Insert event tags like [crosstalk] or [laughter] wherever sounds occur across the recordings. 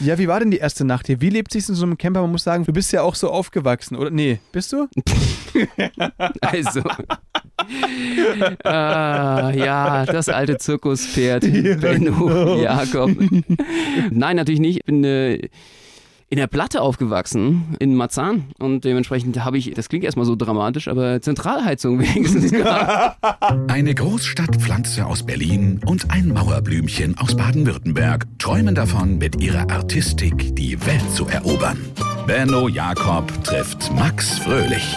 Ja, wie war denn die erste Nacht hier? Wie lebt sich in so einem Camper? Man muss sagen, du bist ja auch so aufgewachsen, oder? Nee, bist du? [laughs] Also. ah, ja, das alte Zirkuspferd. Benno Jakob. Nein, natürlich nicht. Ich bin äh, in der Platte aufgewachsen, in Marzahn. Und dementsprechend habe ich, das klingt erstmal so dramatisch, aber Zentralheizung [laughs] wenigstens. Eine Großstadtpflanze aus Berlin und ein Mauerblümchen aus Baden-Württemberg träumen davon, mit ihrer Artistik die Welt zu erobern. Benno Jakob trifft Max Fröhlich.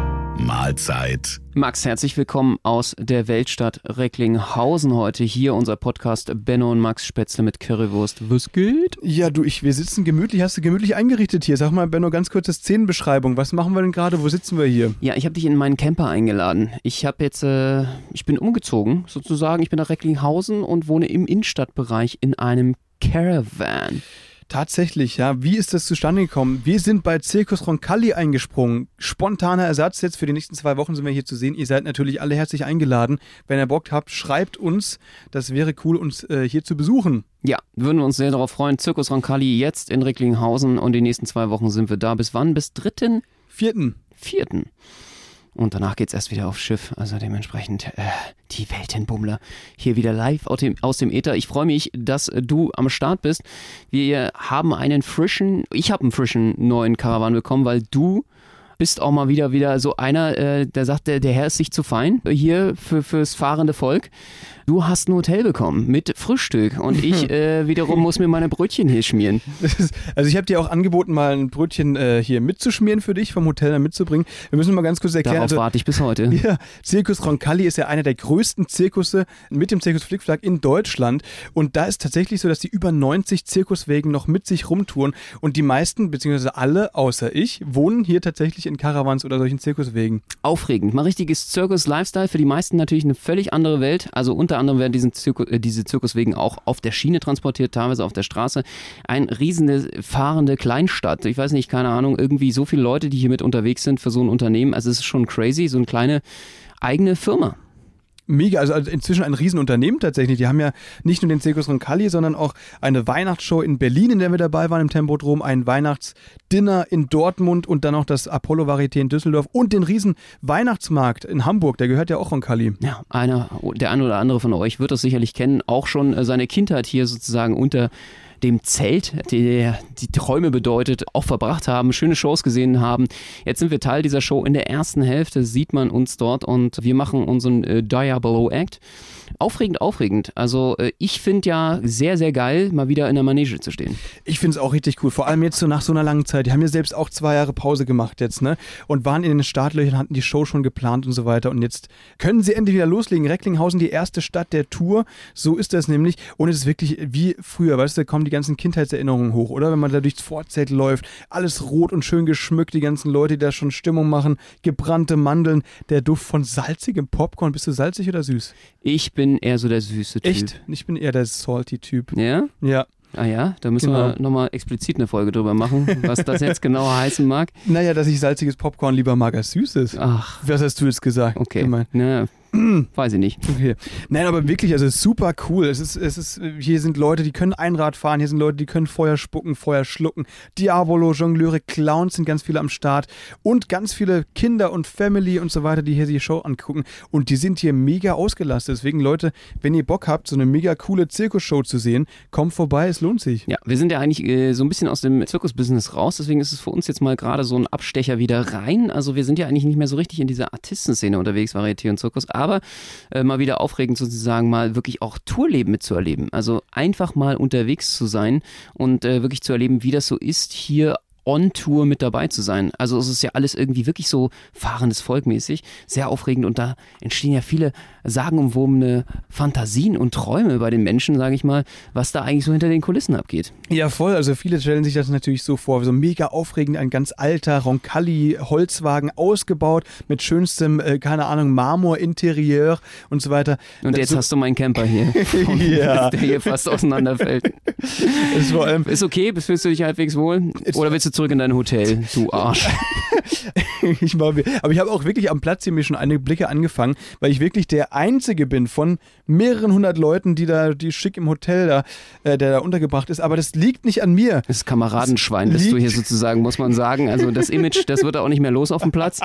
Mahlzeit. Max, herzlich willkommen aus der Weltstadt Recklinghausen heute. Hier unser Podcast Benno und Max Spätzle mit Currywurst. Was geht? Ja, du, ich, wir sitzen gemütlich. Hast du gemütlich eingerichtet hier? Sag mal, Benno, ganz kurze Szenenbeschreibung. Was machen wir denn gerade? Wo sitzen wir hier? Ja, ich habe dich in meinen Camper eingeladen. Ich habe jetzt, äh, ich bin umgezogen sozusagen. Ich bin nach Recklinghausen und wohne im Innenstadtbereich in einem Caravan. Tatsächlich, ja. Wie ist das zustande gekommen? Wir sind bei Circus Roncalli eingesprungen. Spontaner Ersatz. Jetzt für die nächsten zwei Wochen sind wir hier zu sehen. Ihr seid natürlich alle herzlich eingeladen. Wenn ihr Bock habt, schreibt uns. Das wäre cool, uns äh, hier zu besuchen. Ja, würden wir uns sehr darauf freuen. Circus Roncalli jetzt in Recklinghausen und die nächsten zwei Wochen sind wir da. Bis wann? Bis dritten? Vierten. Vierten. Und danach geht's erst wieder aufs Schiff. Also dementsprechend äh, die Weltenbummler hier wieder live aus dem, aus dem Äther. Ich freue mich, dass du am Start bist. Wir haben einen frischen, ich habe einen frischen neuen Karawan bekommen, weil du bist auch mal wieder wieder so einer, äh, der sagt, der, der Herr ist sich zu fein hier für, fürs fahrende Volk. Du hast ein Hotel bekommen mit Frühstück und ich [laughs] äh, wiederum muss mir meine Brötchen hier schmieren. Ist, also ich habe dir auch angeboten, mal ein Brötchen äh, hier mitzuschmieren für dich, vom Hotel dann mitzubringen. Wir müssen mal ganz kurz erklären. Darauf also, warte ich bis heute. [laughs] Ja, Zirkus Roncalli ist ja einer der größten Zirkusse mit dem Zirkus Flickflack in Deutschland. Und da ist tatsächlich so, dass die über 90 Zirkuswegen noch mit sich rumtouren. Und die meisten, beziehungsweise alle, außer ich, wohnen hier tatsächlich in Caravans oder solchen Zirkuswegen. Aufregend. Mal richtiges Zirkus-Lifestyle. Für die meisten natürlich eine völlig andere Welt. Also unter anderem werden diesen Zirkus, äh, diese Zirkuswegen auch auf der Schiene transportiert, teilweise auf der Straße. Ein riesende fahrende Kleinstadt. Ich weiß nicht, keine Ahnung, irgendwie so viele Leute, die hier mit unterwegs sind für so ein Unternehmen. Also es ist schon crazy, so eine kleine eigene Firma. Mega, also inzwischen ein Riesenunternehmen tatsächlich. Die haben ja nicht nur den Zirkus Roncalli, sondern auch eine Weihnachtsshow in Berlin, in der wir dabei waren im Tempodrom, ein Weihnachtsdinner in Dortmund und dann auch das Apollo Varieté in Düsseldorf und den riesen Weihnachtsmarkt in Hamburg, der gehört ja auch Roncalli. Ja, einer, der eine oder andere von euch wird das sicherlich kennen, auch schon äh, seine Kindheit hier sozusagen unter dem Zelt, der die Träume bedeutet, auch verbracht haben, schöne Shows gesehen haben. Jetzt sind wir Teil dieser Show. In der ersten Hälfte sieht man uns dort und wir machen unseren äh, Diabolo Act. Aufregend, aufregend. Also äh, ich finde ja sehr, sehr geil, mal wieder in der Manege zu stehen. Ich finde es auch richtig cool, vor allem jetzt so nach so einer langen Zeit. Die haben ja selbst auch zwei Jahre Pause gemacht jetzt, ne? Und waren in den Startlöchern, hatten die Show schon geplant und so weiter. Und jetzt können sie endlich wieder loslegen. Recklinghausen, die erste Stadt der Tour. So ist das nämlich. Und es ist wirklich wie früher, weißt du, kommen die ganzen Kindheitserinnerungen hoch, oder? Wenn man da durchs Vorzelt läuft, alles rot und schön geschmückt, die ganzen Leute, die da schon Stimmung machen, gebrannte Mandeln, der Duft von salzigem Popcorn. Bist du salzig oder süß? Ich bin eher so der süße Typ. Echt? Ich bin eher der salty Typ. Ja? Ja. Ah ja, da müssen Genau. wir nochmal explizit eine Folge drüber machen, was das jetzt genauer [laughs] heißen mag. Naja, dass ich salziges Popcorn lieber mag als süßes. Ach, Was hast du jetzt gesagt? okay. Gemein. Na, [clears throat] weiß ich nicht. Okay. Nein, aber wirklich, also es ist super cool. Es ist, es ist, hier sind Leute, die können Einrad fahren, hier sind Leute, die können Feuer spucken, Feuer schlucken. Diabolo, Jongleure, Clowns sind ganz viele am Start und ganz viele Kinder und Family und so weiter, die hier die Show angucken. Und die sind hier mega ausgelastet. Deswegen, Leute, wenn ihr Bock habt, so eine mega coole Zirkusshow zu sehen, kommt vorbei, es lohnt sich. Ja, wir sind ja eigentlich äh, so ein bisschen aus dem Zirkusbusiness raus, deswegen ist es für uns jetzt mal gerade so ein Abstecher wieder rein. Also wir sind ja eigentlich nicht mehr so richtig in dieser Artistenszene unterwegs, Varieté und Zirkus, aber äh, mal wieder aufregend sozusagen mal wirklich auch Tourleben mitzuerleben. Also einfach mal unterwegs zu sein und äh, wirklich zu erleben, wie das so ist, hier on Tour mit dabei zu sein. Also es ist ja alles irgendwie wirklich so fahrendes Volk mäßig, sehr aufregend und da entstehen ja viele sagenumwobene Fantasien und Träume bei den Menschen, sage ich mal, was da eigentlich so hinter den Kulissen abgeht. Ja, voll. Also viele stellen sich das natürlich so vor, so mega aufregend, ein ganz alter Roncalli-Holzwagen ausgebaut mit schönstem, äh, keine Ahnung, Marmor-Interieur und so weiter. Und jetzt so, hast du meinen Camper hier, [laughs] Ja. der hier fast auseinanderfällt. [laughs] ist vor allem, Ist okay, fühlst du dich halbwegs wohl? Oder willst du du zurück in dein Hotel, du Arsch. [laughs] ich war, aber ich habe auch wirklich am Platz hier mir schon einige Blicke angefangen, weil ich wirklich der Einzige bin von mehreren hundert Leuten, die da, die schick im Hotel da, äh, der da untergebracht ist. Aber das liegt nicht an mir. Das Kameradenschwein das bist du hier sozusagen, muss man sagen. Also das Image, das wird auch nicht mehr los auf dem Platz.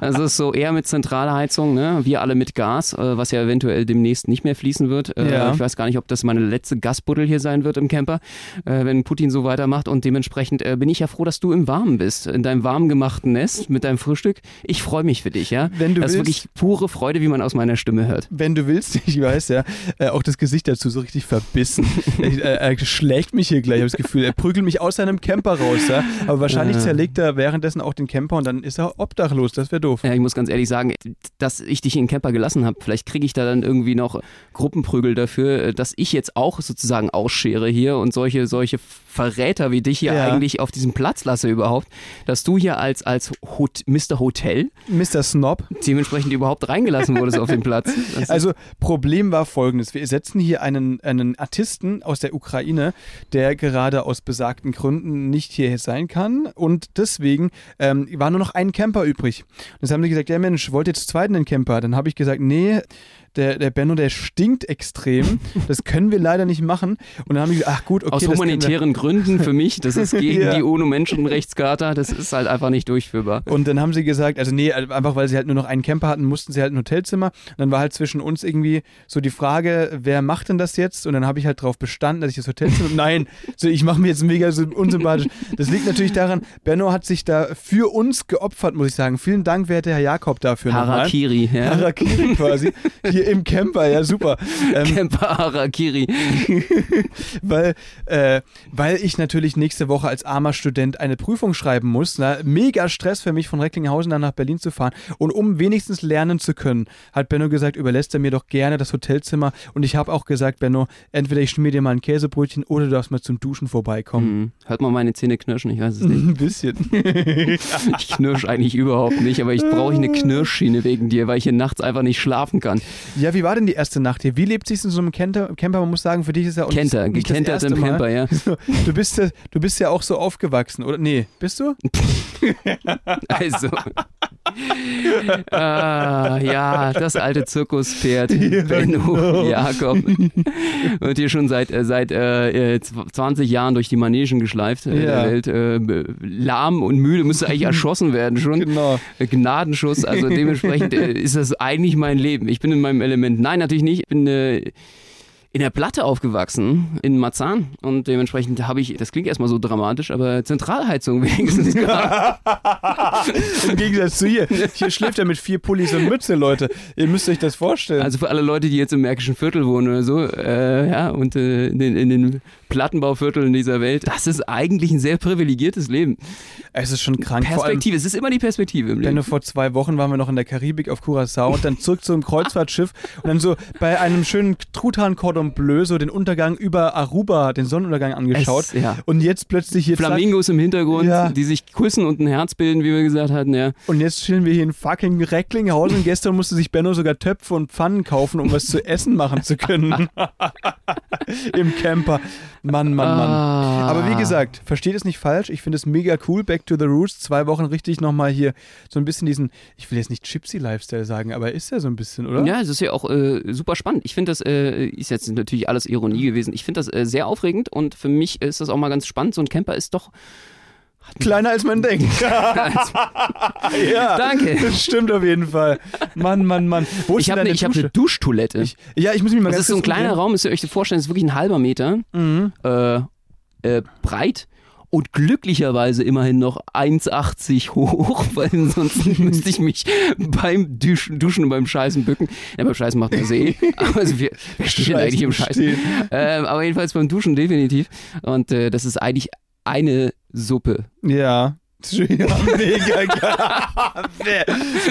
Also es ist so eher mit Zentralheizung, ne? Wir alle mit Gas, äh, was ja eventuell demnächst nicht mehr fließen wird. Äh, ja. Ich weiß gar nicht, ob das meine letzte Gasbuddel hier sein wird im Camper, äh, wenn Putin so weitermacht. Und dementsprechend äh, bin ich ja froh, dass du im Warmen bist, in deinem warm gemachten Nest mit deinem Frühstück. Ich freue mich für dich, ja. Wenn du das willst, ist wirklich pure Freude, wie man aus meiner Stimme hört. Wenn du willst, [laughs] ich weiß ja, äh, auch das Gesicht dazu so richtig verbissen. [laughs] er, er, schlägt mich hier gleich, ich habe das Gefühl. Er prügelt mich aus seinem Camper raus, ja. Aber wahrscheinlich zerlegt er währenddessen auch den Camper und dann ist er obdachlos. Das wäre doof. Ja, ich muss ganz ehrlich sagen, dass ich dich in den Camper gelassen habe, vielleicht kriege ich da dann irgendwie noch Gruppenprügel dafür, dass ich jetzt auch sozusagen ausschere hier und solche, solche Verräter wie dich hier ja. eigentlich auf diesem Platz lasse überhaupt, dass du hier als, als Hot Mr. Hotel, Mr. Snob, dementsprechend überhaupt reingelassen wurdest auf den Platz. [laughs] Das also Problem war folgendes, wir setzen hier einen, einen Artisten aus der Ukraine, der gerade aus besagten Gründen nicht hier sein kann und deswegen ähm, war nur noch ein Camper übrig. Und jetzt haben sie gesagt, ja Mensch, wollt ihr zu zweit einen Camper? Dann habe ich gesagt, nee, der, der Benno, der stinkt extrem. Das können wir leider nicht machen. Und dann haben wir gesagt, ach gut, okay. Aus humanitären Gründen für mich, das ist gegen [laughs] ja. die UNO-Menschenrechtscharta, das ist halt einfach nicht durchführbar. Und dann haben sie gesagt, also nee, einfach weil sie halt nur noch einen Camper hatten, mussten sie halt ein Hotelzimmer. Und dann war halt zwischen uns irgendwie so die Frage, wer macht denn das jetzt? Und dann habe ich halt darauf bestanden, dass ich das Hotelzimmer. [laughs] Nein, so ich mache mir jetzt mega so unsympathisch. Das liegt natürlich daran, Benno hat sich da für uns geopfert, muss ich sagen. Vielen Dank, werte Herr Jakob, dafür. Harakiri, nochmal. ja. Harakiri quasi. Hier hier im Camper, ja super. [laughs] Ähm, Camper Harakiri. [laughs] weil, äh, weil ich natürlich nächste Woche als armer Student eine Prüfung schreiben muss. Na, mega Stress für mich, von Recklinghausen dann nach Berlin zu fahren. Und um wenigstens lernen zu können, hat Benno gesagt, überlässt er mir doch gerne das Hotelzimmer. Und ich habe auch gesagt, Benno, entweder ich schmier dir mal ein Käsebrötchen oder du darfst mal zum Duschen vorbeikommen. Mhm. Hört man meine Zähne knirschen? Ich weiß es nicht. [laughs] Ein bisschen. ich knirsch eigentlich überhaupt nicht, aber ich brauche eine Knirschschiene wegen dir, weil ich hier nachts einfach nicht schlafen kann. Ja, wie war denn die erste Nacht hier? Wie lebt sich in so einem Camper? Camper, man muss sagen, für dich ist ja auch Kenter, nicht, nicht das im Camper, ja. [laughs] Du bist ja, du bist ja auch so aufgewachsen, oder? Nee, bist du? [laughs] also. [laughs] ah, ja, das alte Zirkuspferd, ja, Benno genau. Jakob. Wird hier schon seit, äh, seit äh, 20 Jahren durch die Manegen geschleift äh, ja. der Welt. Äh, lahm und müde, müsste eigentlich [laughs] erschossen werden schon. Genau. Äh, Gnadenschuss, also dementsprechend äh, ist das eigentlich mein Leben. Ich bin in meinem Element. Nein, natürlich nicht. Ich bin in der Platte aufgewachsen, in Marzahn. Und dementsprechend habe ich, das klingt erstmal so dramatisch, aber Zentralheizung [laughs] wenigstens. [laughs] Im Gegensatz zu hier. Hier schläft er mit vier Pullis und Mütze, Leute. Ihr müsst euch das vorstellen. Also für alle Leute, die jetzt im Märkischen Viertel wohnen oder so, äh, ja, und äh, in, den, in den Plattenbauvierteln dieser Welt, das ist eigentlich ein sehr privilegiertes Leben. Es ist schon krank. Perspektive, es ist immer die Perspektive im Leben. Denn vor zwei Wochen waren wir noch in der Karibik auf Curacao und dann zurück zu einem Kreuzfahrtschiff und dann so bei einem schönen Truthahn Cordon Bleu so den Untergang über Aruba, den Sonnenuntergang angeschaut. Es, ja. Und jetzt plötzlich hier. Flamingos zack, im Hintergrund, ja. die sich küssen und ein Herz bilden, wie wir gesagt hatten, ja. Und jetzt chillen wir hier in fucking Recklinghausen. Gestern musste sich Benno sogar Töpfe und Pfannen kaufen, um was zu essen machen zu können. [laughs] [laughs] [laughs] Im Camper. Mann, Mann, Mann. Ah. Aber wie gesagt, versteht es nicht falsch. Ich finde es mega cool. Back to the Roots. Zwei Wochen richtig nochmal hier so ein bisschen diesen, ich will jetzt nicht Gypsy-Lifestyle sagen, aber ist ja so ein bisschen, oder? Ja, es ist ja auch äh, super spannend. Ich finde das, äh, ist jetzt natürlich alles Ironie gewesen. Ich finde das äh, sehr aufregend und für mich ist das auch mal ganz spannend. So ein Camper ist doch Kleiner als man denkt. [laughs] ja, Danke. Das stimmt auf jeden Fall. Mann, Mann, Mann. Wo ich habe eine, hab eine Duschtoilette. Ich, ja, ich muss mich mal das ganz Das ist so ein kleiner Raum, müsst ihr euch vorstellen, das ist wirklich ein halber Meter mhm. äh, äh, breit und glücklicherweise immerhin noch 1,80 hoch, [laughs] weil sonst müsste ich mich beim Duschen, Duschen und beim Scheißen bücken. Ja, beim Scheißen macht man See, [laughs] aber also wir, wir stehen eigentlich im Scheißen. Ähm, aber jedenfalls beim Duschen definitiv. Und äh, das ist eigentlich eine Suppe. Ja. [laughs] Mega geil.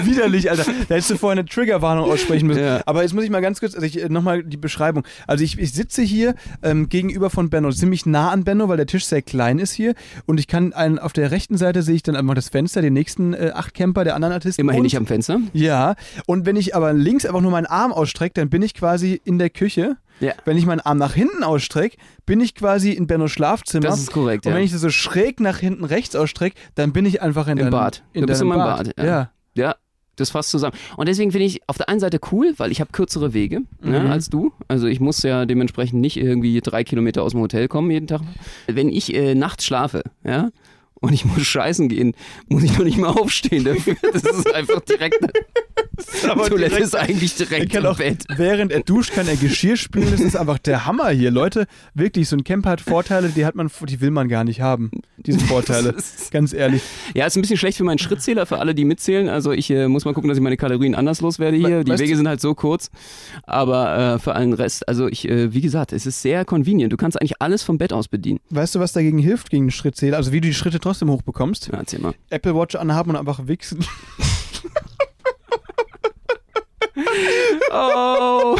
Widerlich, Alter. Da hättest du vorher eine Triggerwarnung aussprechen müssen. Ja. Aber jetzt muss ich mal ganz kurz, also ich, äh, nochmal die Beschreibung. Also ich, ich sitze hier ähm, gegenüber von Benno, ziemlich nah an Benno, weil der Tisch sehr klein ist hier. Und ich kann einen, auf der rechten Seite sehe ich dann einfach das Fenster, den nächsten äh, acht Camper der anderen Artisten. Immerhin und, nicht am Fenster. Ja. Und wenn ich aber links einfach nur meinen Arm ausstrecke, dann bin ich quasi in der Küche Ja. Wenn ich meinen Arm nach hinten ausstrecke, bin ich quasi in Bennos Schlafzimmer. Das ist korrekt, Und ja. wenn ich das so schräg nach hinten rechts ausstrecke, dann bin ich einfach in Im deinem Bad. In Du bist in meinem Bad. Bad, ja. ja. Ja, das fasst zusammen. Und deswegen finde ich auf der einen Seite cool, weil ich habe kürzere Wege ne, Mhm. als du. Also ich muss ja dementsprechend nicht irgendwie drei Kilometer aus dem Hotel kommen jeden Tag. Wenn ich äh, nachts schlafe, ja, und ich muss scheißen gehen, muss ich noch nicht mal aufstehen dafür. [laughs] Das ist einfach direkt. Aber Toilette direkt- ist eigentlich direkt im auch, Bett. während er duscht, kann er Geschirr spülen. Das ist einfach der Hammer hier. Leute, wirklich, so ein Camper hat Vorteile, die hat man, die will man gar nicht haben. Diese Vorteile. [laughs] Ist- Ganz ehrlich. Ja, ist ein bisschen schlecht für meinen Schrittzähler, für alle, die mitzählen. Also ich äh, muss mal gucken, dass ich meine Kalorien anders loswerde hier. Die weißt Wege sind halt so kurz. Aber äh, für allen Rest, also ich, äh, wie gesagt, es ist sehr convenient. Du kannst eigentlich alles vom Bett aus bedienen. Weißt du, was dagegen hilft, gegen den Schrittzähler? Also wie du die Schritte trotzdem hochbekommst? Ja, erzähl mal. Apple Watch anhaben und einfach wichsen. [laughs] Oh,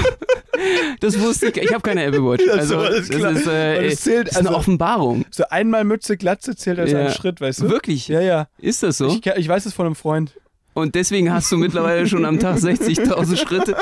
das wusste ich. Ich habe keine Apple Watch. Also so, alles klar. das ist, äh, es zählt, das ist eine also- Offenbarung. So einmal Mütze, Glatze zählt als Ja. ein Schritt, weißt du? Wirklich? Ja, ja. Ist das so? Ich, ich weiß es von einem Freund. Und deswegen hast du mittlerweile schon am Tag 60.000 Schritte.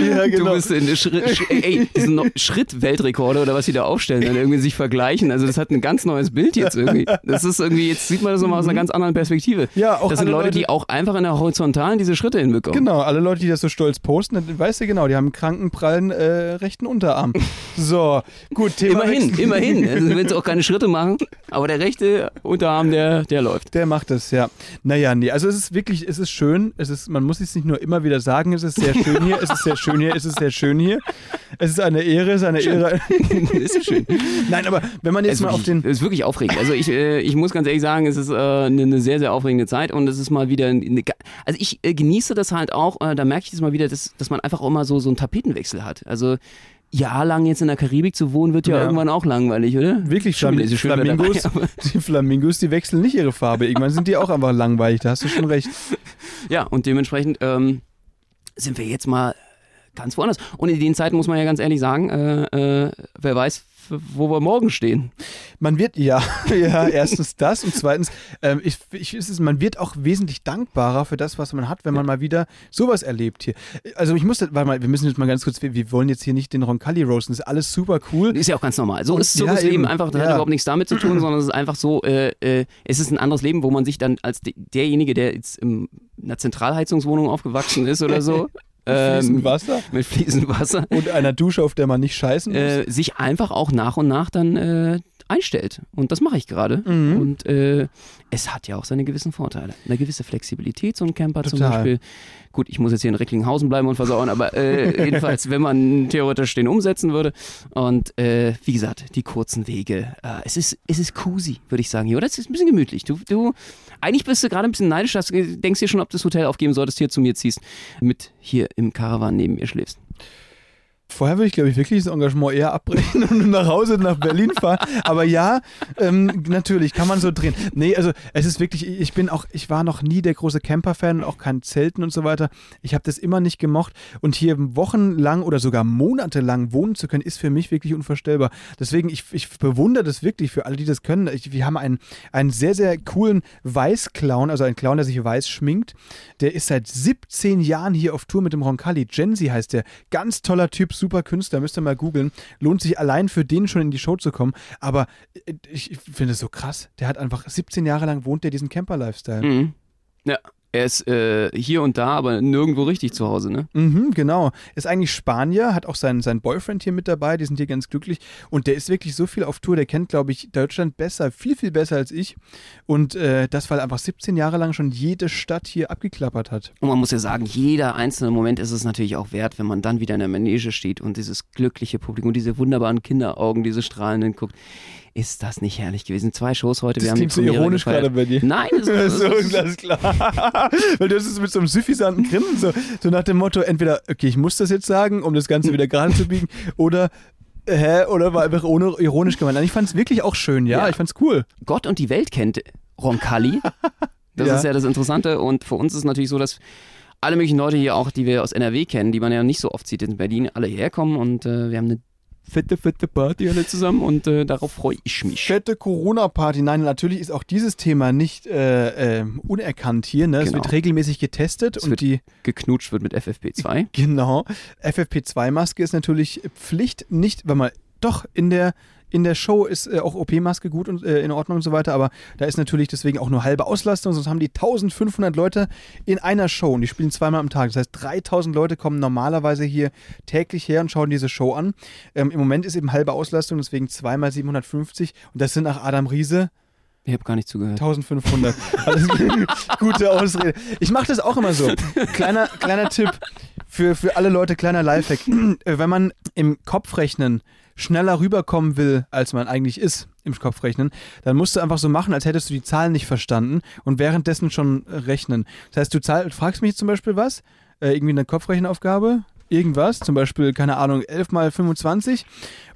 Ja, genau. Du bist in Schritt, Sch- ey, diese no- Schritt-Weltrekorde oder was die da aufstellen, dann irgendwie sich vergleichen. Also das hat ein ganz neues Bild jetzt irgendwie. Das ist irgendwie, jetzt sieht man das nochmal aus einer ganz anderen Perspektive. Ja, auch das sind Leute, Leute- die auch einfach in der Horizontalen diese Schritte hinbekommen. Genau, alle Leute, die das so stolz posten, dann weißt du genau, die haben einen kranken, prallen äh, rechten Unterarm. So, gut, Thema Immerhin, immerhin. [laughs] Also willst du auch keine Schritte machen, aber der rechte Unterarm, der, der läuft. Der macht das, ja. Naja, nee, also es ist wirklich, es ist schön, es ist, man muss es nicht nur immer wieder sagen, es ist sehr schön hier, es ist sehr schön hier, es ist sehr schön hier. Es ist eine Ehre, es ist eine Ehre. [laughs] ist schön. Nein, aber wenn man jetzt Es mal ist auf wirklich, den. es ist wirklich aufregend. Also ich, äh, ich muss ganz ehrlich sagen, es ist äh, eine, eine sehr, sehr aufregende Zeit und es ist mal wieder eine, also ich äh, genieße das halt auch, da merke ich das mal wieder, dass, dass man einfach auch immer so, so einen Tapetenwechsel hat. Also jahrelang jetzt in der Karibik zu wohnen, wird ja, Ja. irgendwann auch langweilig, oder? Wirklich, Schon Flam schön Flamingos, dabei, [laughs] die Flamingos, die wechseln nicht ihre Farbe. Irgendwann sind die auch einfach langweilig, da hast du schon recht. [laughs] Ja, und dementsprechend ähm, sind wir jetzt mal ganz woanders. Und in den Zeiten muss man ja ganz ehrlich sagen, äh, äh, wer weiß, wo wir morgen stehen. Man wird, ja, [laughs] ja, erstens das und zweitens, ähm, ich, ich, ist man wird auch wesentlich dankbarer für das, was man hat, wenn man mal wieder sowas erlebt hier. Also ich muss, das- warte mal, wir müssen jetzt mal ganz kurz, wir, wir wollen jetzt hier nicht den Roncalli roasten, das ist alles super cool. Ist ja auch ganz normal. So Und- ist ja, Zirkusleben eben. einfach, das Ja. hat überhaupt nichts damit zu tun, [clears throat] sondern es ist einfach so, äh, äh, es ist ein anderes Leben, wo man sich dann als de derjenige, der jetzt in einer Zentralheizungswohnung aufgewachsen ist oder so, [laughs] Fließend ähm, Wasser mit fließendem Wasser, und einer Dusche, auf der man nicht scheißen muss. äh, sich einfach auch nach und nach dann äh, einstellt. Und das mache ich gerade. Mhm. Und äh, es hat ja auch seine gewissen Vorteile. Eine gewisse Flexibilität, so ein Camper zum Total. Beispiel. Gut, ich muss jetzt hier in Recklinghausen bleiben und versauen, aber äh, [laughs] jedenfalls, wenn man theoretisch den umsetzen würde. Und äh, wie gesagt, die kurzen Wege. Äh, es ist, es ist cozy, würde ich sagen hier. Oder es ist ein bisschen gemütlich. Du, du, eigentlich bist du gerade ein bisschen neidisch, dass du denkst dir schon, ob du das Hotel aufgeben solltest, hier zu mir ziehst, mit hier im Caravan neben mir schläfst. Vorher würde ich, glaube ich, wirklich das Engagement eher abbrechen [laughs] und nach Hause nach Berlin fahren. Aber ja, ähm, natürlich kann man so drehen. Nee, also es ist wirklich, ich bin auch, ich war noch nie der große Camper-Fan auch kein Zelten und so weiter. Ich habe das immer nicht gemocht. Und hier wochenlang oder sogar monatelang wohnen zu können, ist für mich wirklich unvorstellbar. Deswegen, ich, ich bewundere das wirklich für alle, die das können. Ich, wir haben einen, einen sehr, sehr coolen Weiß-Clown, also einen Clown, der sich weiß schminkt. Der ist seit 17 Jahren hier auf Tour mit dem Roncalli. Genzi heißt der. Ganz toller Typ, super Künstler, müsst ihr mal googeln. Lohnt sich allein für den schon in die Show zu kommen. Aber äh, ich, finde es so krass. Der hat einfach 17 Jahre lang wohnt der diesen Camper-Lifestyle. Mhm. Ja, er ist äh, hier und da, aber nirgendwo richtig zu Hause, ne? Mhm, genau. Ist eigentlich Spanier, hat auch seinen, seinen Boyfriend hier mit dabei, die sind hier ganz glücklich. Und der ist wirklich so viel auf Tour, der kennt, glaube ich, Deutschland besser, viel, viel besser als ich. Und äh, das, weil er einfach 17 Jahre lang schon jede Stadt hier abgeklappert hat. Und man muss ja sagen, jeder einzelne Moment ist es natürlich auch wert, wenn man dann wieder in der Manege steht und dieses glückliche Publikum, diese wunderbaren Kinderaugen, diese strahlenden guckt. Ist das nicht herrlich gewesen? Zwei Shows heute, wir Das haben die klingt so Premiere ironisch gefeiert. gerade bei dir. Nein, das, [laughs] das, so, das, ist klar. [laughs] Weil du hast es mit so einem suffisanten Grinsen, so, so nach dem Motto, entweder, okay, ich muss das jetzt sagen, um das Ganze wieder gerade zu biegen, [laughs] oder, hä, oder war einfach ohne ironisch gemeint. Nein, Ich fand es wirklich auch schön, ja, Ja. ich fand's cool. Gott und die Welt kennt Roncalli. Das Ja. ist ja das Interessante. Und für uns ist es natürlich so, dass alle möglichen Leute hier auch, die wir aus NRW kennen, die man ja nicht so oft sieht in Berlin, alle hierher kommen und äh, wir haben eine fette, fette Party alle zusammen und äh, darauf freue ich mich. Fette Corona-Party. Nein, natürlich ist auch dieses Thema nicht äh, äh, unerkannt hier. Ne? Es Genau. wird regelmäßig getestet Es und die Geknutscht wird mit FFP2. [laughs] Genau. FFP2-Maske ist natürlich Pflicht, nicht, weil man doch in der in der Show ist äh, auch OP-Maske gut und äh, in Ordnung und so weiter, aber da ist natürlich deswegen auch nur halbe Auslastung, sonst haben die 1500 Leute in einer Show und die spielen zweimal am Tag. Das heißt, 3000 Leute kommen normalerweise hier täglich her und schauen diese Show an. Ähm, Im Moment ist eben halbe Auslastung, deswegen zweimal 750 und das sind nach Adam Riese Ich habe gar nicht zugehört. 1500. [laughs] Alles gute Ausrede. Ich mache das auch immer so. Kleiner, kleiner Tipp für, für alle Leute, kleiner Lifehack. Äh, Wenn man im Kopfrechnen schneller rüberkommen will, als man eigentlich ist im Kopfrechnen, dann musst du einfach so machen, als hättest du die Zahlen nicht verstanden und währenddessen schon rechnen. Das heißt, du zahl, fragst mich zum Beispiel was, äh, irgendwie eine Kopfrechenaufgabe, irgendwas, zum Beispiel, keine Ahnung, 11 mal 25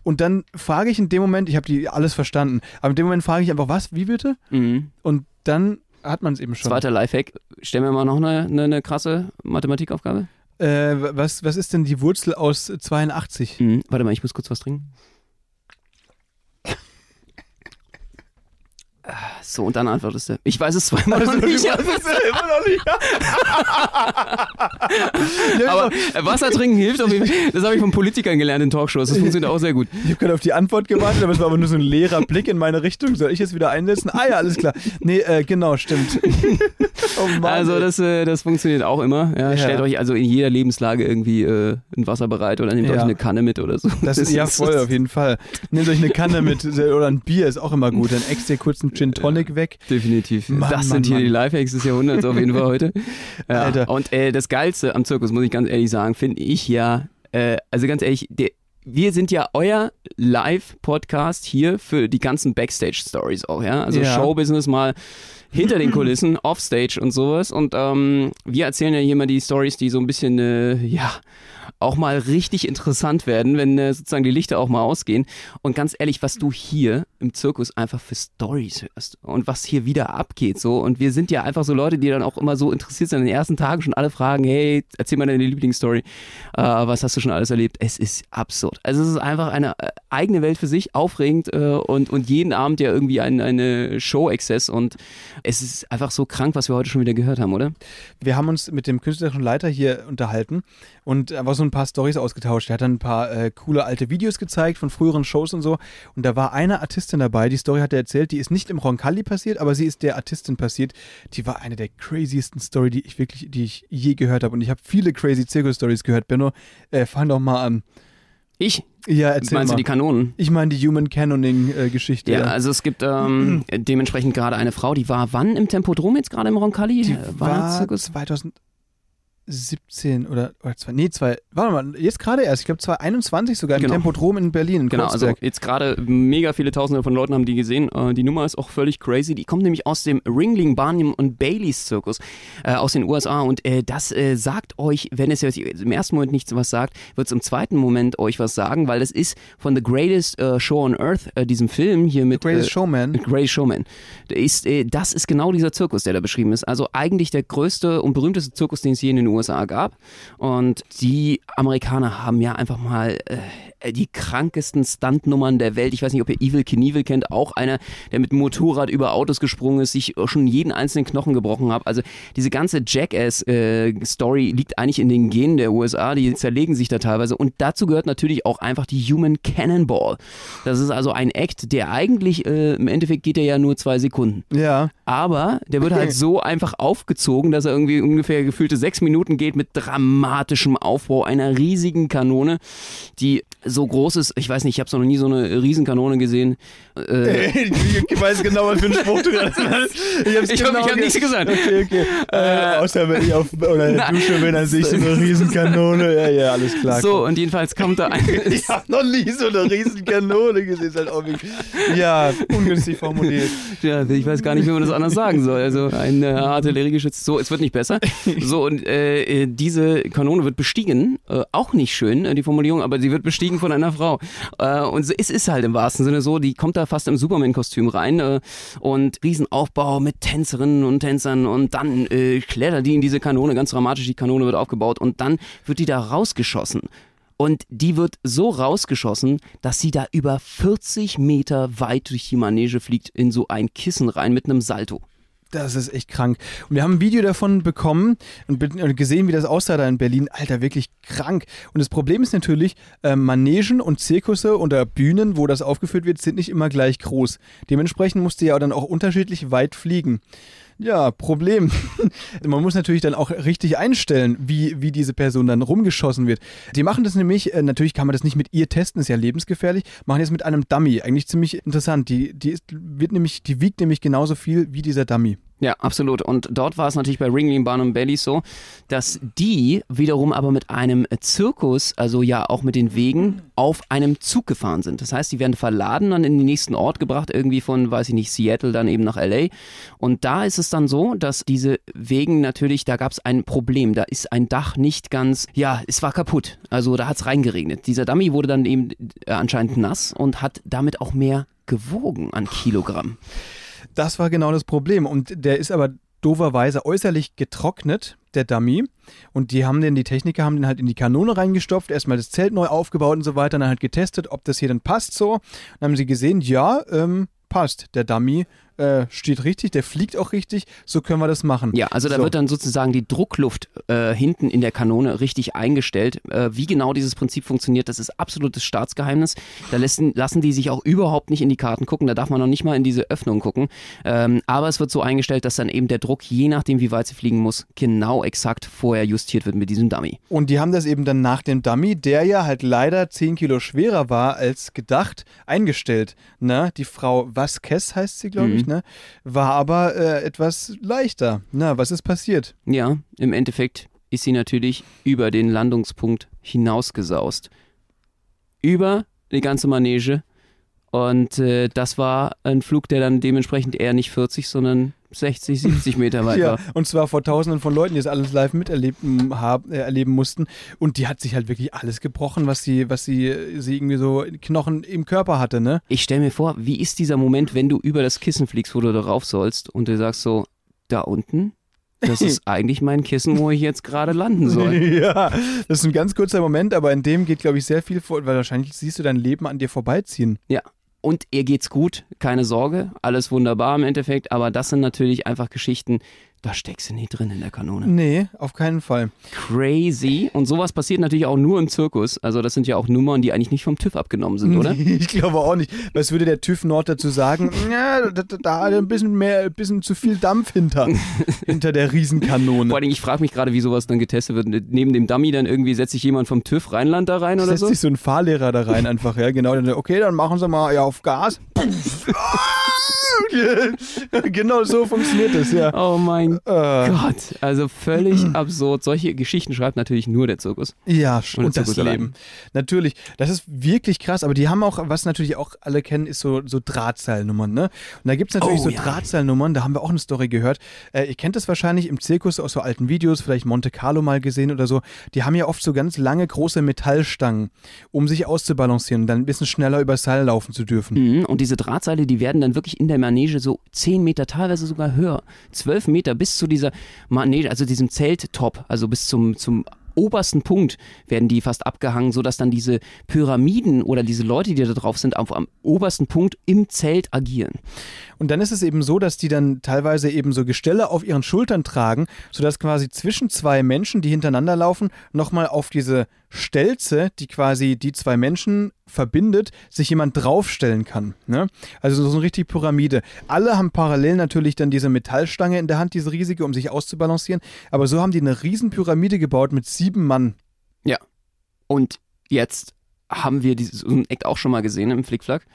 und dann frage ich in dem Moment, ich habe die alles verstanden, aber in dem Moment frage ich einfach, was, wie bitte? Mhm. Und dann hat man es eben schon. Zweiter Lifehack. Stellen wir mal noch eine, eine, eine krasse Mathematikaufgabe. Äh, was, was ist denn die Wurzel aus 82? Mhm. Warte mal, ich muss kurz was trinken. So, und dann antwortest du. Ich weiß es zweimal noch nicht. immer noch nicht. [laughs] Aber äh, Wasser trinken hilft auf jeden Fall. Das habe ich von Politikern gelernt in Talkshows. Das funktioniert auch sehr gut. ich habe gerade auf die Antwort gewartet, aber es war aber nur so ein leerer Blick in meine Richtung. Soll ich jetzt wieder einsetzen? Ah ja, alles klar. Nee, äh, genau, stimmt. [laughs] oh Mann, Also das, äh, das funktioniert auch immer. Ja, Ja. Stellt euch also in jeder Lebenslage irgendwie äh, ein Wasser bereit oder nehmt Ja. euch eine Kanne mit oder so. das ist ja voll, auf jeden Fall. Nehmt euch eine Kanne mit oder ein Bier, ist auch immer gut. Dann extra kurz einen Gin Tonic weg. Definitiv. Mann, das Mann, sind hier Mann. die Lifehacks des Jahrhunderts auf jeden Fall heute. [laughs] Ja. Alter. Und äh, das Geilste am Zirkus, muss ich ganz ehrlich sagen, finde ich ja, äh, also ganz ehrlich, der, wir sind ja euer Live-Podcast hier für die ganzen Backstage-Stories auch, ja. Also Ja. Showbusiness mal hinter den Kulissen, [laughs] Offstage und sowas. Und ähm, wir erzählen ja hier mal die Stories, die so ein bisschen, äh, ja, auch mal richtig interessant werden, wenn äh, sozusagen die Lichter auch mal ausgehen. Und ganz ehrlich, was du hier im Zirkus einfach für Stories hörst und was hier wieder abgeht so. Und wir sind ja einfach so Leute, die dann auch immer so interessiert sind in den ersten Tagen schon alle fragen, hey, erzähl mal deine Lieblingsstory. Äh, was hast du schon alles erlebt? Es ist absurd. Also es ist einfach eine äh, eigene Welt für sich, aufregend äh, und, und jeden Abend ja irgendwie ein, eine Show-Exzess und es ist einfach so krank, was wir heute schon wieder gehört haben, oder? Wir haben uns mit dem künstlerischen Leiter hier unterhalten und war so ein paar Stories ausgetauscht. Er hat dann ein paar äh, coole alte Videos gezeigt von früheren Shows und so. Und da war eine Artistin dabei, die Story hat er erzählt, die ist nicht im Roncalli passiert, aber sie ist der Artistin passiert. Die war eine der craziesten Story, die ich wirklich, die ich je gehört habe. Und ich habe viele crazy Zirkus-Stories gehört. Benno, äh, fang doch mal an. Ich? Ja, erzähl Meinst mal. du die Kanonen? Ich meine die Human Cannoning-Geschichte. Äh, ja, ja, also es gibt ähm, [clears throat] dementsprechend gerade eine Frau, die war wann im Tempodrom jetzt gerade im Roncalli? Die äh, war, war 2000 17 oder, oder zwei, nee, zwei, warte mal, jetzt gerade erst, ich glaube 221 sogar im. Genau. Tempodrom in Berlin. In genau, Kurzberg. also jetzt gerade mega viele Tausende von Leuten haben die gesehen. Äh, die Nummer ist auch völlig crazy. Die kommt nämlich aus dem Ringling, Barnum und Baileys Zirkus äh, aus den USA und äh, das äh, sagt euch, wenn es jetzt im ersten Moment nichts was sagt, wird es im zweiten Moment euch was sagen, weil das ist von The Greatest äh, Show on Earth, äh, diesem Film hier mit The Greatest Showman. The Greatest Showman. Ist, das ist genau dieser Zirkus, der da beschrieben ist. Also eigentlich der größte und berühmteste Zirkus, den es je in den USA USA gab. Und die Amerikaner haben ja einfach mal äh, die krankesten Stuntnummern der Welt. Ich weiß nicht, ob ihr Evil Knievel kennt. Auch einer, der mit dem Motorrad über Autos gesprungen ist, sich schon jeden einzelnen Knochen gebrochen hat. Also diese ganze Jackass-Story liegt eigentlich in den Genen der USA. Die zerlegen sich da teilweise. Und dazu gehört natürlich auch einfach die Human Cannonball. Das ist also ein Act, der eigentlich, äh, im Endeffekt geht er ja nur zwei Sekunden. Ja, Aber der wird halt [laughs] so einfach aufgezogen, dass er irgendwie ungefähr gefühlte sechs Minuten geht mit dramatischem Aufbau einer riesigen Kanone, die so groß ist. Ich weiß nicht, ich habe noch nie so eine Riesenkanone gesehen. Äh, [laughs] ich weiß genau, was für einen Spruch du [laughs] gerade hast. Ich hab's Ich hab- genau hab nichts gesagt. Okay, okay. Äh, außer wenn ich auf oder [laughs] in der. Dusche bin, dann sehe ich so eine Riesenkanone. Ja, ja, alles klar. so, und jedenfalls kommt da ein. Ich habe noch nie so eine Riesenkanone gesehen. Halt auch ja, ungünstig formuliert. Ja, ich weiß gar nicht, wie man das anders sagen soll. Also ein äh, Artilleriegeschütz. So, es wird nicht besser. So, und äh, äh, diese Kanone wird bestiegen. Äh, auch nicht schön, äh, die Formulierung, aber sie wird bestiegen von einer Frau. Äh, und es ist halt im wahrsten Sinne so, die kommt da fast im Superman-Kostüm rein äh, und Riesenaufbau mit Tänzerinnen und Tänzern und dann äh, klettert die in diese Kanone, ganz dramatisch, die Kanone wird aufgebaut und dann wird die da rausgeschossen. Und die wird so rausgeschossen, dass sie da über 40 Meter weit durch die Manege fliegt in so ein Kissen rein mit einem Salto. Das ist echt krank. Und wir haben ein Video davon bekommen und gesehen, wie das aussah da in Berlin. Alter, wirklich krank. Und das Problem ist natürlich, äh, Manegen und Zirkusse oder Bühnen, wo das aufgeführt wird, sind nicht immer gleich groß. Dementsprechend musste ja dann auch unterschiedlich weit fliegen. Ja, Problem. [laughs] Man muss natürlich dann auch richtig einstellen, wie, wie diese Person dann rumgeschossen wird. Die machen das nämlich, äh, natürlich kann man das nicht mit ihr testen, ist ja lebensgefährlich, machen jetzt mit einem Dummy. Eigentlich ziemlich interessant. Die, die, ist, wird nämlich, die wiegt nämlich genauso viel wie dieser Dummy. Ja, absolut. Und dort war es natürlich bei Ringling Barnum Belly so, dass die wiederum aber mit einem Zirkus, also ja auch mit den Wegen, auf einem Zug gefahren sind. Das heißt, die werden verladen dann in den nächsten Ort gebracht, irgendwie von, weiß ich nicht, Seattle dann eben nach LA. Und da ist es dann so, dass diese Wegen natürlich, da gab es ein Problem. Da ist ein Dach nicht ganz, ja, es war kaputt. Also da hat es reingeregnet. Dieser Dummy wurde dann eben äh, anscheinend nass und hat damit auch mehr gewogen an Kilogramm. Das war genau das Problem. Und der ist aber doverweise äußerlich getrocknet, der Dummy. Und die haben den, die Techniker haben den halt in die Kanone reingestopft, erstmal das Zelt neu aufgebaut und so weiter, und dann halt getestet, ob das hier dann passt so. Dann haben sie gesehen, ja, ähm, passt. Der Dummy äh, steht richtig, der fliegt auch richtig, so können wir das machen. Ja, also da so. wird dann sozusagen die Druckluft äh, hinten in der Kanone richtig eingestellt. Äh, wie genau dieses Prinzip funktioniert, das ist absolutes Staatsgeheimnis. Da lassen, lassen die sich auch überhaupt nicht in die Karten gucken, da darf man noch nicht mal in diese Öffnung gucken. Ähm, aber es wird so eingestellt, dass dann eben der Druck, je nachdem wie weit sie fliegen muss, genau exakt vorher justiert wird mit diesem Dummy. Und die haben das eben dann nach dem Dummy, der ja halt leider 10 Kilo schwerer war als gedacht, eingestellt. Ne? Die Frau Vasquez heißt sie, glaube ich, mhm. Ne? war aber äh, etwas leichter. Na, was ist passiert? Ja, im Endeffekt ist sie natürlich über den Landungspunkt hinausgesaust. Über die ganze Manege. Und äh, das war ein Flug, der dann dementsprechend eher nicht 40, sondern 60, 70 Meter weit [laughs] ja, war. Und zwar vor tausenden von Leuten, die das alles live miterleben haben, äh, erleben mussten. Und die hat sich halt wirklich alles gebrochen, was sie, was sie, sie irgendwie so Knochen im Körper hatte, ne? Ich stelle mir vor, wie ist dieser Moment, wenn du über das Kissen fliegst, wo du darauf sollst und du sagst so, da unten? Das ist [laughs] eigentlich mein Kissen, wo ich jetzt gerade landen soll. [laughs] ja, das ist ein ganz kurzer Moment, aber in dem geht, glaube ich, sehr viel vor, weil wahrscheinlich siehst du dein Leben an dir vorbeiziehen. Ja, und ihr geht's gut, keine Sorge, alles wunderbar im Endeffekt, aber das sind natürlich einfach Geschichten, da steckst du nie drin in der Kanone. Nee, auf keinen Fall. Crazy. Und sowas passiert natürlich auch nur im Zirkus. Also das sind ja auch Nummern, die eigentlich nicht vom TÜV abgenommen sind, oder? [laughs] ich glaube auch nicht. Was würde der TÜV Nord dazu sagen? [laughs] Ja, da, da hat ein bisschen mehr, ein bisschen zu viel Dampf hinter, [laughs] hinter der Riesenkanone. Vor allem, ich frage mich gerade, wie sowas dann getestet wird. Neben dem Dummy dann irgendwie setzt sich jemand vom TÜV Rheinland da rein oder setzt so? Setzt sich so ein Fahrlehrer da rein einfach, ja, genau. Dann, okay, dann machen Sie mal ja auf Gas. genau so funktioniert es, ja. Oh mein äh. Gott. Also völlig [clears throat] absurd. Solche Geschichten schreibt natürlich nur der Zirkus. Ja, und, und das Leben. Allein. Natürlich. Das ist wirklich krass, aber die haben auch, was natürlich auch alle kennen, ist so, so Drahtseilnummern, ne? Und da gibt es natürlich oh, so ja. Drahtseilnummern, da haben wir auch eine Story gehört. Äh, ihr kennt das wahrscheinlich im Zirkus aus so alten Videos, vielleicht Monte Carlo mal gesehen oder so. Die haben ja oft so ganz lange, große Metallstangen, um sich auszubalancieren und dann ein bisschen schneller über Seil laufen zu dürfen. Mhm, und diese Drahtseile, die werden dann wirklich in der Manege so 10 Meter, teilweise sogar höher, 12 Meter bis zu dieser Manege, also diesem Zelttop, also bis zum, zum obersten Punkt werden die fast abgehangen, sodass dann diese Pyramiden oder diese Leute, die da drauf sind, auf, am obersten Punkt im Zelt agieren. Und dann ist es eben so, dass die dann teilweise eben so Gestelle auf ihren Schultern tragen, sodass quasi zwischen zwei Menschen, die hintereinander laufen, nochmal auf diese Stelze, die quasi die zwei Menschen verbindet, sich jemand draufstellen kann. Ne? Also so eine richtige Pyramide. Alle haben parallel natürlich dann diese Metallstange in der Hand, diese riesige, um sich auszubalancieren. Aber so haben die eine riesen Pyramide gebaut mit sieben Mann. Ja. Und jetzt haben wir diesen Act auch schon mal gesehen im Flickflack,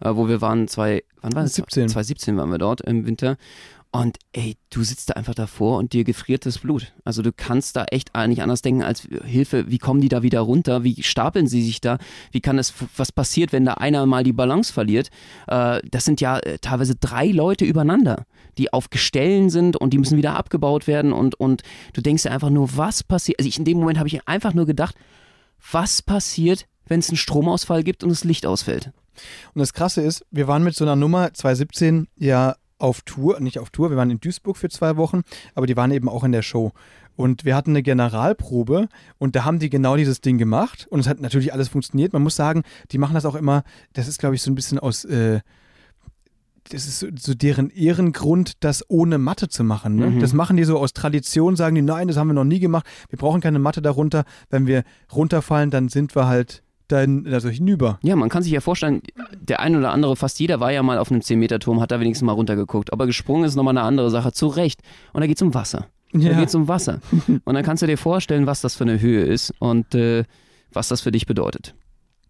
äh, wo wir waren, zwei, wann war das? 17. 2017 waren wir dort im Winter. Und ey, du sitzt da einfach davor und dir gefriert das Blut. Also du kannst da echt nicht anders denken als Hilfe, wie kommen die da wieder runter? Wie stapeln sie sich da? Wie kann das, was passiert, wenn da einer mal die Balance verliert? Äh, das sind ja äh, teilweise drei Leute übereinander, die auf Gestellen sind und die müssen wieder abgebaut werden und, und du denkst dir einfach nur, was passiert? Also ich in dem Moment habe ich einfach nur gedacht, was passiert, wenn es einen Stromausfall gibt und das Licht ausfällt? Und das Krasse ist, wir waren mit so einer Nummer 2017 ja auf Tour, nicht auf Tour, wir waren in Duisburg für zwei Wochen, aber die waren eben auch in der Show. Und wir hatten eine Generalprobe und da haben die genau dieses Ding gemacht und es hat natürlich alles funktioniert. Man muss sagen, die machen das auch immer, das ist glaube ich so ein bisschen aus, äh, das ist so, so deren Ehrengrund, das ohne Matte zu machen. Ne? Mhm. Das machen die so aus Tradition, sagen die, nein, das haben wir noch nie gemacht, wir brauchen keine Matte darunter. Wenn wir runterfallen, dann sind wir halt dann also hinüber. Ja, man kann sich ja vorstellen, der ein oder andere, fast jeder war ja mal auf einem 10-Meter-Turm, hat da wenigstens mal runtergeguckt. Aber gesprungen ist nochmal eine andere Sache, zu Recht. Und da geht es um Wasser. Da Ja. geht es um Wasser. [laughs] Und dann kannst du dir vorstellen, was das für eine Höhe ist und äh, was das für dich bedeutet.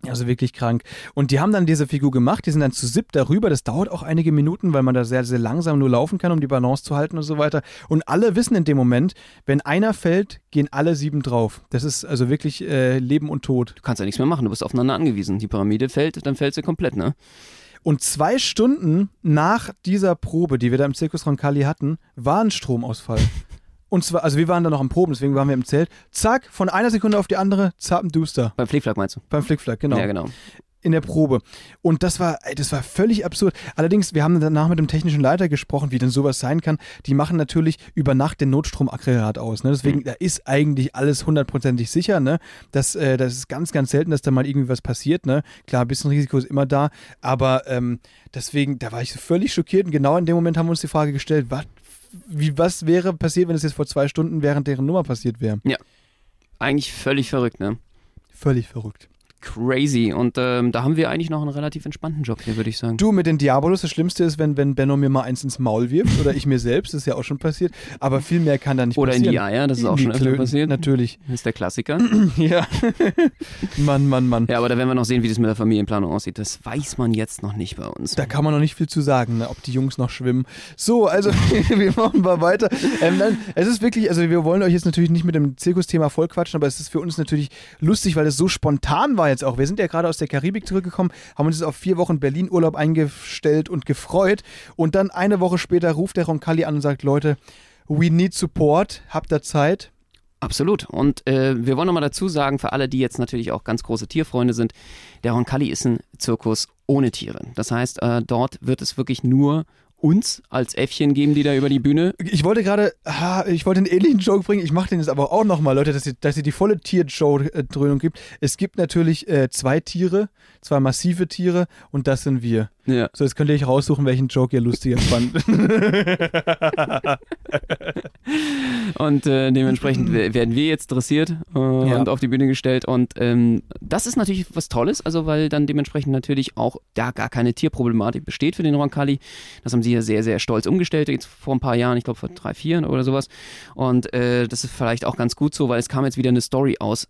Also wirklich krank. Und die haben dann diese Figur gemacht, die sind dann zu siebt darüber. Das dauert auch einige Minuten, weil man da sehr, sehr langsam nur laufen kann, um die Balance zu halten und so weiter. Und alle wissen in dem Moment, wenn einer fällt, gehen alle sieben drauf. Das ist also wirklich äh, Leben und Tod. Du kannst ja nichts mehr machen, du bist aufeinander angewiesen. Die Pyramide fällt, dann fällt sie komplett, ne? Und zwei Stunden nach dieser Probe, die wir da im Zirkus Roncalli hatten, war ein Stromausfall. [laughs] Und zwar, also wir waren da noch am Proben, deswegen waren wir im Zelt. Zack, von einer Sekunde auf die andere, zappenduster. Beim Flickflack meinst du? Beim Flickflack, genau. Ja, genau. in der Probe. Und das war, ey, das war völlig absurd. Allerdings, wir haben danach mit dem technischen Leiter gesprochen, wie denn sowas sein kann. Die machen natürlich über Nacht den Notstromaggregat aus. Ne? Deswegen, Mhm. da ist eigentlich alles hundertprozentig sicher. Ne? Das, äh, das ist ganz, ganz selten, dass da mal irgendwie was passiert. Ne? Klar, ein bisschen Risiko ist immer da. Aber ähm, deswegen, da war ich so völlig schockiert. Und genau in dem Moment haben wir uns die Frage gestellt, was, wie, was wäre passiert, wenn es jetzt vor zwei Stunden während deren Nummer passiert wäre? Eigentlich völlig verrückt, ne? Völlig verrückt. Crazy. Und ähm, da haben wir eigentlich noch einen relativ entspannten Job hier, würde ich sagen. Du mit den Diabolos, das Schlimmste ist, wenn, wenn Benno mir mal eins ins Maul wirft oder ich mir selbst, das ist ja auch schon passiert, aber viel mehr kann da nicht Oder in passieren. die Eier, das ist auch In schon öfter passiert. Natürlich. Das ist der Klassiker. [clears throat] Ja. [laughs] Mann, Mann, Mann. Ja, aber da werden wir noch sehen, wie das mit der Familienplanung aussieht. Das weiß man jetzt noch nicht bei uns. Da kann man noch nicht viel zu sagen, ne, ob die Jungs noch schwimmen. So, also [laughs] wir machen mal weiter. Ähm, nein, es ist wirklich, also wir wollen euch jetzt natürlich nicht mit dem Zirkusthema vollquatschen, aber es ist für uns natürlich lustig, weil es so spontan war jetzt auch. Wir sind ja gerade aus der Karibik zurückgekommen, haben uns jetzt auf vier Wochen Berlin-Urlaub eingestellt und gefreut. Und dann eine Woche später ruft der Roncalli an und sagt, Leute, we need support, habt ihr Zeit? Absolut. Und äh, wir wollen nochmal dazu sagen, für alle, die jetzt natürlich auch ganz große Tierfreunde sind, der Roncalli ist ein Zirkus ohne Tiere. Das heißt, äh, dort wird es wirklich nur uns als Äffchen geben, die da über die Bühne. Ich wollte gerade, ich wollte einen ähnlichen Joke bringen, ich mache den jetzt aber auch nochmal, Leute, dass ihr, dass ihr die volle Tier-Show-Dröhnung gibt. Es gibt natürlich äh, zwei Tiere, zwei massive Tiere und das sind wir. Ja. So, jetzt könnt ihr euch raussuchen, welchen Joke ihr lustiger [laughs] fand. [laughs] Und äh, dementsprechend [laughs] we- werden wir jetzt dressiert äh, Ja. und auf die Bühne gestellt. Und ähm, das ist natürlich was Tolles, also weil dann dementsprechend natürlich auch da gar keine Tierproblematik besteht für den Roncalli. Das haben sie ja sehr, sehr stolz umgestellt, jetzt vor ein paar Jahren, ich glaube vor drei, vier oder sowas. Und äh, das ist vielleicht auch ganz gut so, weil es kam jetzt wieder eine Story aus.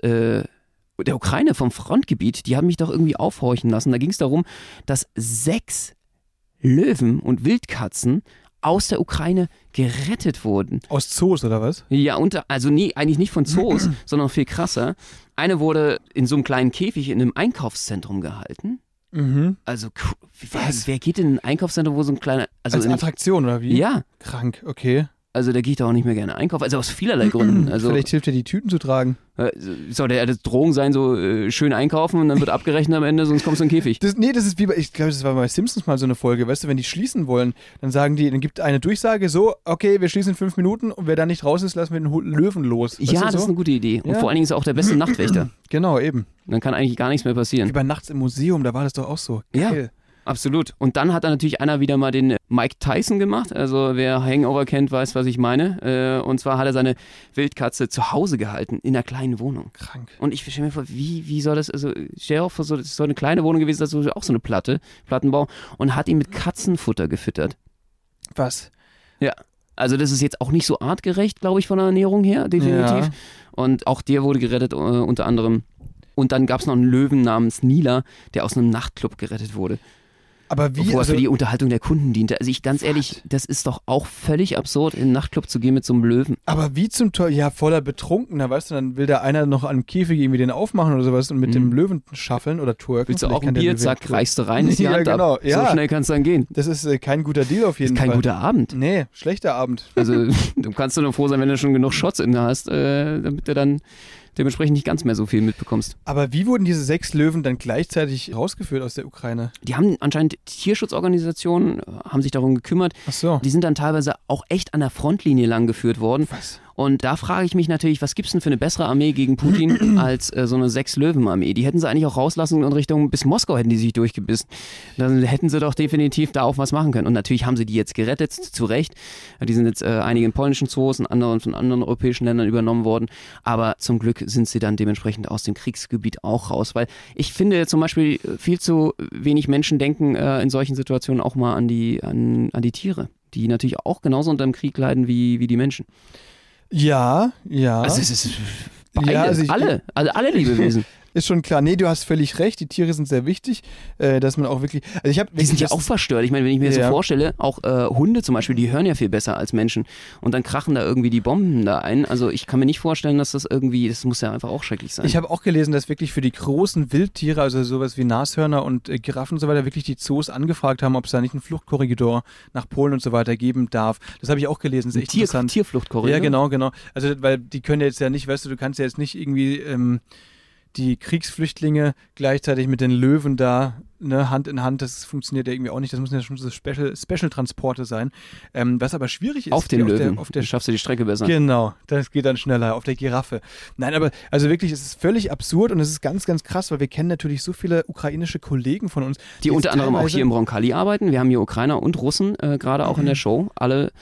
Der Ukraine vom Frontgebiet, die haben mich doch irgendwie aufhorchen lassen. Da ging es darum, dass sechs Löwen und Wildkatzen aus der Ukraine gerettet wurden. Aus Zoos oder was? Ja, unter, also nee, eigentlich nicht von Zoos, [clears throat] sondern viel krasser. Eine wurde in so einem kleinen Käfig in einem Einkaufszentrum gehalten. Mhm. Also, wer, wer geht in ein Einkaufszentrum, wo so ein kleiner. Also Als in, Attraktion oder wie? ja, Krank, okay. Also da gehe ich doch auch nicht mehr gerne einkaufen. Also aus vielerlei Gründen. Also, Vielleicht hilft dir die Tüten zu tragen. äh, soll der das Drogen sein, so äh, schön einkaufen und dann wird abgerechnet am Ende, sonst kommst du in den Käfig. Das, nee, das ist wie bei, ich glaube, das war bei Simpsons mal so eine Folge, weißt du, wenn die schließen wollen, dann sagen die, dann gibt eine Durchsage, so, okay, wir schließen in fünf Minuten und wer da nicht raus ist, lassen wir den Löwen los. Weißt ja, du das so? ist eine gute Idee. Und Ja. vor allen Dingen ist er auch der beste Nachtwächter. [clears throat] Genau, eben. Dann kann eigentlich gar nichts mehr Wie passieren. bei Nachts im Museum, da war das doch auch so. Ja. Absolut. Und dann hat da natürlich einer wieder mal den Mike Tyson gemacht. Also wer Hangover kennt, weiß, was ich meine. Äh, und zwar hat er seine Wildkatze zu Hause gehalten, in einer kleinen Wohnung. Krank. Und ich stelle mir vor, wie, wie soll das, also stell dir auch vor, so, das ist so eine kleine Wohnung gewesen, das ist auch so eine Platte, Plattenbau, und hat ihn mit Katzenfutter gefüttert. Was? Also das ist jetzt auch nicht so artgerecht, glaube ich, von der Ernährung her, definitiv. Ja. Und auch der wurde gerettet, äh, unter anderem. Und dann gab es noch einen Löwen namens Nila, der aus einem Nachtclub gerettet wurde. Aber wie? Er Also, für die Unterhaltung der Kunden diente. Also ich ganz ehrlich, das ist doch auch völlig absurd, in einen Nachtclub zu gehen mit so einem Löwen. aber wie zum Teufel? Ja, voller Betrunkener, weißt du, dann will da einer noch an einem Käfig irgendwie den aufmachen oder sowas und mit Mhm. dem Löwen schaffeln oder twerken. Willst du Vielleicht auch ein Bier? Zack, reichst du rein, [laughs] ist die Ja, Hand genau, ab. ja. So schnell kannst du dann gehen. Das ist äh, kein guter Deal auf jeden Ist kein Fall. guter Abend. Nee, schlechter Abend. Also [laughs] du kannst nur froh sein, wenn du schon genug Shots in der hast, äh, damit du dann dementsprechend nicht ganz mehr so viel mitbekommst. Aber wie wurden diese sechs Löwen dann gleichzeitig rausgeführt aus der Ukraine? Die haben anscheinend Tierschutzorganisationen, äh, haben sich darum gekümmert. Ach so. Die sind dann teilweise auch echt an der Frontlinie lang geführt worden. Was? Und da frage ich mich natürlich, was gibt es denn für eine bessere Armee gegen Putin [clears throat] als äh, so eine Sechs-Löwen-Armee? Die hätten sie eigentlich auch rauslassen und Richtung bis Moskau hätten die sich durchgebissen. Dann hätten sie doch definitiv da auch was machen können. Und natürlich haben sie die jetzt gerettet, zu Recht. Die sind jetzt äh, einigen polnischen Zoos und anderen von anderen europäischen Ländern übernommen worden. Aber zum Glück sind sie dann dementsprechend aus dem Kriegsgebiet auch raus. Weil ich finde zum Beispiel viel zu wenig Menschen denken äh, in solchen Situationen auch mal an die, an, an die Tiere, die natürlich auch genauso unter dem Krieg leiden wie, wie die Menschen. Ja, ja. Also es ist Ja, also ich- alle, also alle Lebewesen. [laughs] Ist schon klar. Nee, du hast völlig recht. Die Tiere sind sehr wichtig, äh, dass man auch wirklich. Also ich habe Die sind ja auch verstört. Ich meine, wenn ich mir das Ja. so vorstelle, auch äh, Hunde zum Beispiel, die hören ja viel besser als Menschen. Und dann krachen da irgendwie die Bomben da ein. Also ich kann mir nicht vorstellen, dass das irgendwie, das muss ja einfach auch schrecklich sein. Ich habe auch gelesen, dass wirklich für die großen Wildtiere, also sowas wie Nashörner und äh, Giraffen und so weiter, wirklich die Zoos angefragt haben, ob es da nicht einen Fluchtkorridor nach Polen und so weiter geben darf. Das habe ich auch gelesen. Das ist echt Tier, interessant. Tierfluchtkorridor. Ja, genau, genau. Also, weil die können ja jetzt ja nicht, weißt du, du kannst ja jetzt nicht irgendwie ähm, die Kriegsflüchtlinge gleichzeitig mit den Löwen da ne, Hand in Hand, das funktioniert ja irgendwie auch nicht. Das müssen ja schon so Special, Special-Transporte sein. Ähm, was aber schwierig ist, Auf den Löwen. Der, auf der Dann schaffst du die Strecke besser. Genau, das geht dann schneller auf der Giraffe. Nein, aber also wirklich, es ist völlig absurd und es ist ganz, ganz krass, weil wir kennen natürlich so viele ukrainische Kollegen von uns. die jetzt unter anderem auch hier im Roncalli arbeiten. Wir haben hier Ukrainer und Russen äh, gerade auch in Mhm. der Show, alle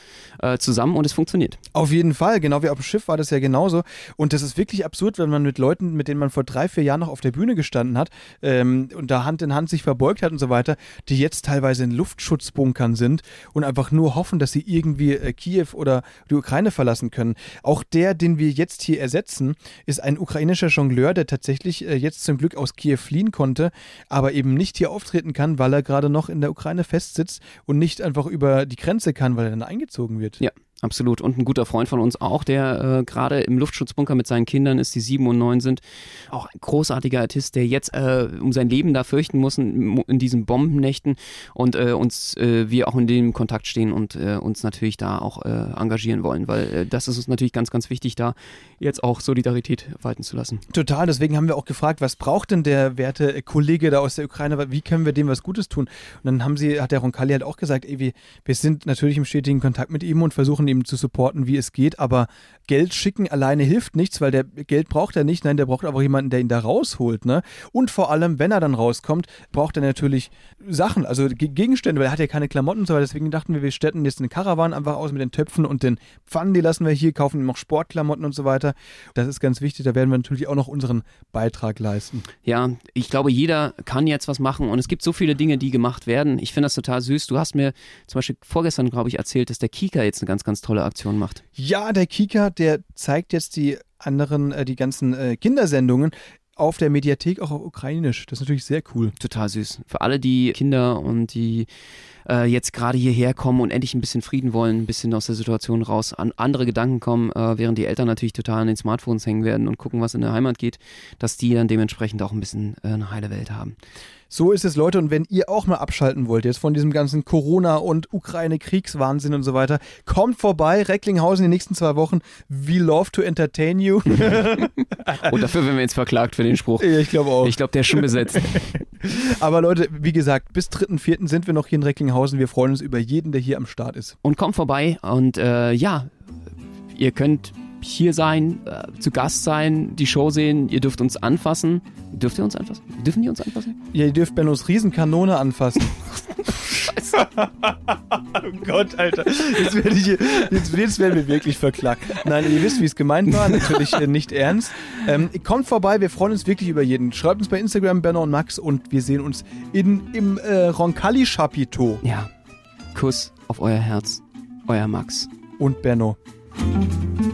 äh, zusammen und es funktioniert. Auf jeden Fall, genau wie auf dem Schiff war das ja genauso. Und das ist wirklich absurd, wenn man mit Leuten, mit denen man vor drei, vier Jahren noch auf der Bühne gestanden hat ähm, und da Hand in Hand sich verbeugt hat und so weiter, die jetzt teilweise in Luftschutzbunkern sind und einfach nur hoffen, dass sie irgendwie äh, Kiew oder die Ukraine verlassen können. Auch der, den wir jetzt hier ersetzen, ist ein ukrainischer Jongleur, der tatsächlich äh, jetzt zum Glück aus Kiew fliehen konnte, aber eben nicht hier auftreten kann, weil er gerade noch in der Ukraine festsitzt und nicht einfach über die Grenze kann, weil er dann eingezogen wird. Ja, absolut. Und ein guter Freund von uns auch, der äh, gerade im Luftschutzbunker mit seinen Kindern ist, die sieben und neun sind. Auch ein großartiger Artist, der jetzt äh, um sein Leben da fürchten muss in, in diesen Bombennächten und äh, uns, äh, wir auch in dem Kontakt stehen und äh, uns natürlich da auch äh, engagieren wollen, weil das ist uns natürlich ganz, ganz wichtig, da jetzt auch Solidarität walten zu lassen. Total, deswegen haben wir auch gefragt, was braucht denn der werte Kollege da aus der Ukraine, wie können wir dem was Gutes tun? Und dann haben sie, hat der Roncalli halt auch gesagt, ey, wir, wir sind natürlich im stetigen Kontakt mit ihm und versuchen ihm zu supporten, wie es geht, aber Geld schicken alleine hilft nichts, weil der Geld braucht er nicht, nein, der braucht aber jemanden, der ihn da rausholt, ne? Und vor allem, wenn er dann rauskommt, braucht er natürlich Sachen, also Ge- Gegenstände, weil er hat ja keine Klamotten und so weiter, deswegen dachten wir, wir städten jetzt eine Karawan einfach aus mit den Töpfen und den Pfannen, die lassen wir hier, kaufen ihm noch Sportklamotten und so weiter. Das ist ganz wichtig, da werden wir natürlich auch noch unseren Beitrag leisten. Ja, ich glaube, jeder kann jetzt was machen und es gibt so viele Dinge, die gemacht werden. Ich finde das total süß. Du hast mir zum Beispiel vorgestern, glaube ich, erzählt, dass der Kika jetzt eine ganz, ganz tolle Aktion macht. Ja, der Kika, der zeigt jetzt die anderen, äh, die ganzen äh, Kindersendungen auf der Mediathek auch auf Ukrainisch. Das ist natürlich sehr cool. Total süß. Für alle die Kinder und die äh, jetzt gerade hierher kommen und endlich ein bisschen Frieden wollen, ein bisschen aus der Situation raus, an andere Gedanken kommen, äh, während die Eltern natürlich total an den Smartphones hängen werden und gucken, was in der Heimat geht, dass die dann dementsprechend auch ein bisschen äh, eine heile Welt haben. So ist es, Leute. Und wenn ihr auch mal abschalten wollt, jetzt von diesem ganzen Corona- und Ukraine-Kriegswahnsinn und so weiter, kommt vorbei. Recklinghausen die nächsten zwei Wochen. We love to entertain you. [laughs] Und dafür werden wir jetzt verklagt für den Spruch. Ich glaube auch. Ich glaube, der ist schon besetzt. [laughs] Aber Leute, wie gesagt, bis 3.4. sind wir noch hier in Recklinghausen. Wir freuen uns über jeden, der hier am Start ist. und kommt vorbei und äh, ja, ihr könnt hier sein, äh, zu Gast sein, die Show sehen, ihr dürft uns anfassen. Dürft ihr uns anfassen? Dürfen die uns anfassen? Ja, ihr dürft Bennos Riesenkanone anfassen. [laughs] oh Gott, Alter. Jetzt, werde ich, jetzt, jetzt werden wir wirklich verklagt. Nein, ihr wisst, wie es gemeint war. Natürlich äh, nicht ernst. Ähm, kommt vorbei, wir freuen uns wirklich über jeden. Schreibt uns bei Instagram, Benno und Max, und wir sehen uns in, im äh, Roncalli-Chapiteau. Ja. Kuss auf euer Herz, euer Max. Und Benno. Thank